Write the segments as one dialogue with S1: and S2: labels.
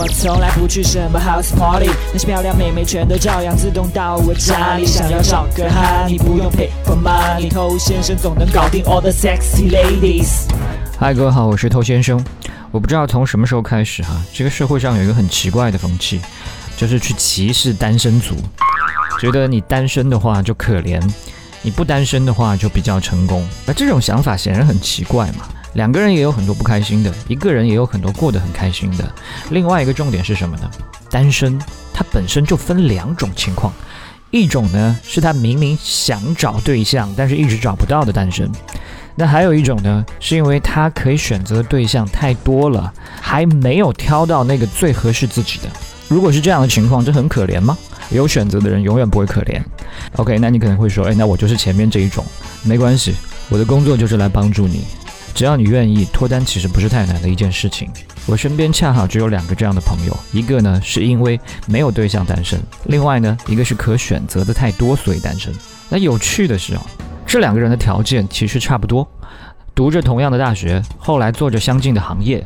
S1: 我从来不去什么 house party，那些漂亮妹妹全都照样自动到我家里。想要找个哈，你不用 pay for money，偷先生总能搞定 all the sexy ladies。
S2: 嗨，各位好，我是偷先生。我不知道从什么时候开始哈，这个社会上有一个很奇怪的风气，就是去歧视单身族，觉得你单身的话就可怜，你不单身的话就比较成功。那这种想法显然很奇怪嘛。两个人也有很多不开心的，一个人也有很多过得很开心的。另外一个重点是什么呢？单身它本身就分两种情况，一种呢是他明明想找对象，但是一直找不到的单身。那还有一种呢，是因为他可以选择的对象太多了，还没有挑到那个最合适自己的。如果是这样的情况，这很可怜吗？有选择的人永远不会可怜。OK，那你可能会说，哎，那我就是前面这一种，没关系，我的工作就是来帮助你。只要你愿意脱单，其实不是太难的一件事情。我身边恰好只有两个这样的朋友，一个呢是因为没有对象单身，另外呢一个是可选择的太多所以单身。那有趣的是啊，这两个人的条件其实差不多，读着同样的大学，后来做着相近的行业，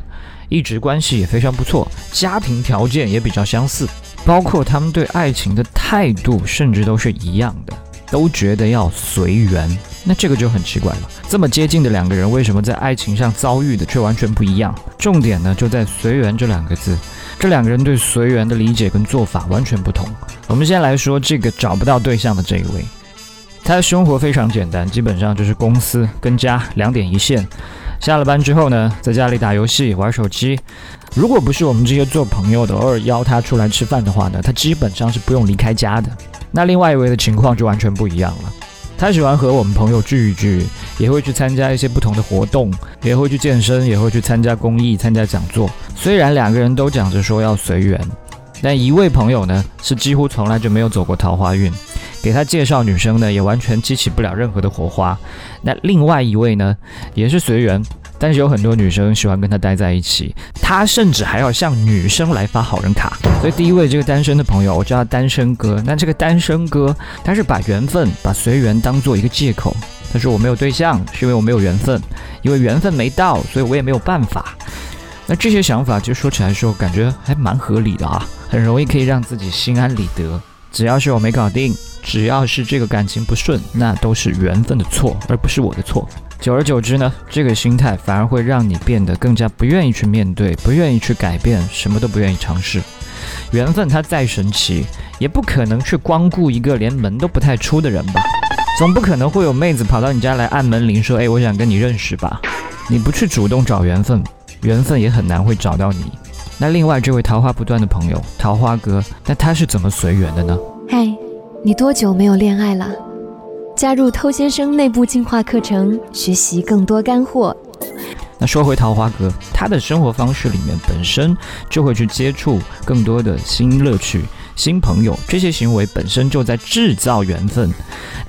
S2: 一直关系也非常不错，家庭条件也比较相似，包括他们对爱情的态度甚至都是一样的，都觉得要随缘。那这个就很奇怪了，这么接近的两个人，为什么在爱情上遭遇的却完全不一样？重点呢就在“随缘”这两个字，这两个人对随缘的理解跟做法完全不同。我们先来说这个找不到对象的这一位，他的生活非常简单，基本上就是公司跟家两点一线。下了班之后呢，在家里打游戏、玩手机。如果不是我们这些做朋友的偶尔邀他出来吃饭的话呢，他基本上是不用离开家的。那另外一位的情况就完全不一样了。他喜欢和我们朋友聚一聚，也会去参加一些不同的活动，也会去健身，也会去参加公益、参加讲座。虽然两个人都讲着说要随缘，但一位朋友呢是几乎从来就没有走过桃花运，给他介绍女生呢也完全激起不了任何的火花。那另外一位呢也是随缘。但是有很多女生喜欢跟他待在一起，他甚至还要向女生来发好人卡。所以第一位这个单身的朋友，我叫他单身哥。那这个单身哥，他是把缘分、把随缘当做一个借口。他说我没有对象，是因为我没有缘分，因为缘分没到，所以我也没有办法。那这些想法，就说起来说，感觉还蛮合理的啊，很容易可以让自己心安理得。只要是我没搞定，只要是这个感情不顺，那都是缘分的错，而不是我的错。久而久之呢，这个心态反而会让你变得更加不愿意去面对，不愿意去改变，什么都不愿意尝试。缘分它再神奇，也不可能去光顾一个连门都不太出的人吧？总不可能会有妹子跑到你家来按门铃说：“哎，我想跟你认识吧？”你不去主动找缘分，缘分也很难会找到你。那另外这位桃花不断的朋友，桃花哥，那他是怎么随缘的呢？
S3: 嗨，你多久没有恋爱了？加入偷先生内部进化课程，学习更多干货。
S2: 那说回桃花哥，他的生活方式里面本身就会去接触更多的新乐趣、新朋友，这些行为本身就在制造缘分。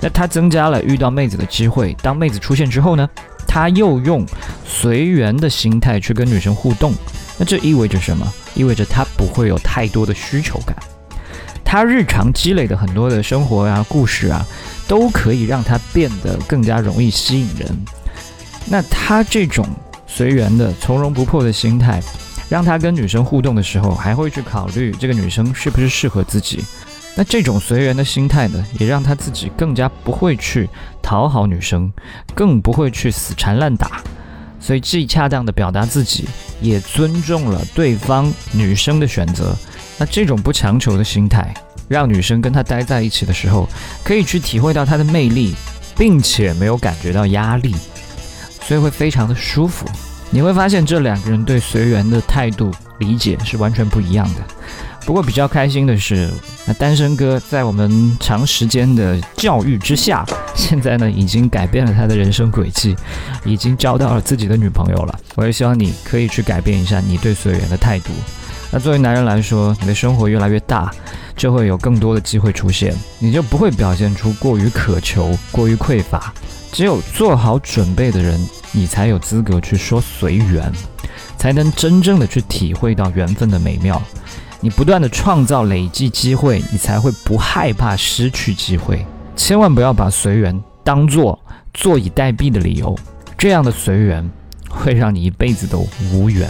S2: 那他增加了遇到妹子的机会，当妹子出现之后呢，他又用随缘的心态去跟女生互动。那这意味着什么？意味着他不会有太多的需求感。他日常积累的很多的生活啊、故事啊，都可以让他变得更加容易吸引人。那他这种随缘的、从容不迫的心态，让他跟女生互动的时候，还会去考虑这个女生是不是适合自己。那这种随缘的心态呢，也让他自己更加不会去讨好女生，更不会去死缠烂打。所以既恰当的表达自己，也尊重了对方女生的选择。那这种不强求的心态。让女生跟他待在一起的时候，可以去体会到他的魅力，并且没有感觉到压力，所以会非常的舒服。你会发现这两个人对随缘的态度理解是完全不一样的。不过比较开心的是，那单身哥在我们长时间的教育之下，现在呢已经改变了他的人生轨迹，已经交到了自己的女朋友了。我也希望你可以去改变一下你对随缘的态度。那作为男人来说，你的生活越来越大。就会有更多的机会出现，你就不会表现出过于渴求、过于匮乏。只有做好准备的人，你才有资格去说随缘，才能真正的去体会到缘分的美妙。你不断的创造、累积机会，你才会不害怕失去机会。千万不要把随缘当做坐以待毙的理由，这样的随缘会让你一辈子都无缘。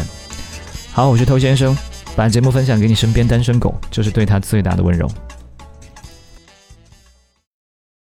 S2: 好，我是偷先生。把节目分享给你身边单身狗，就是对他最大的温柔。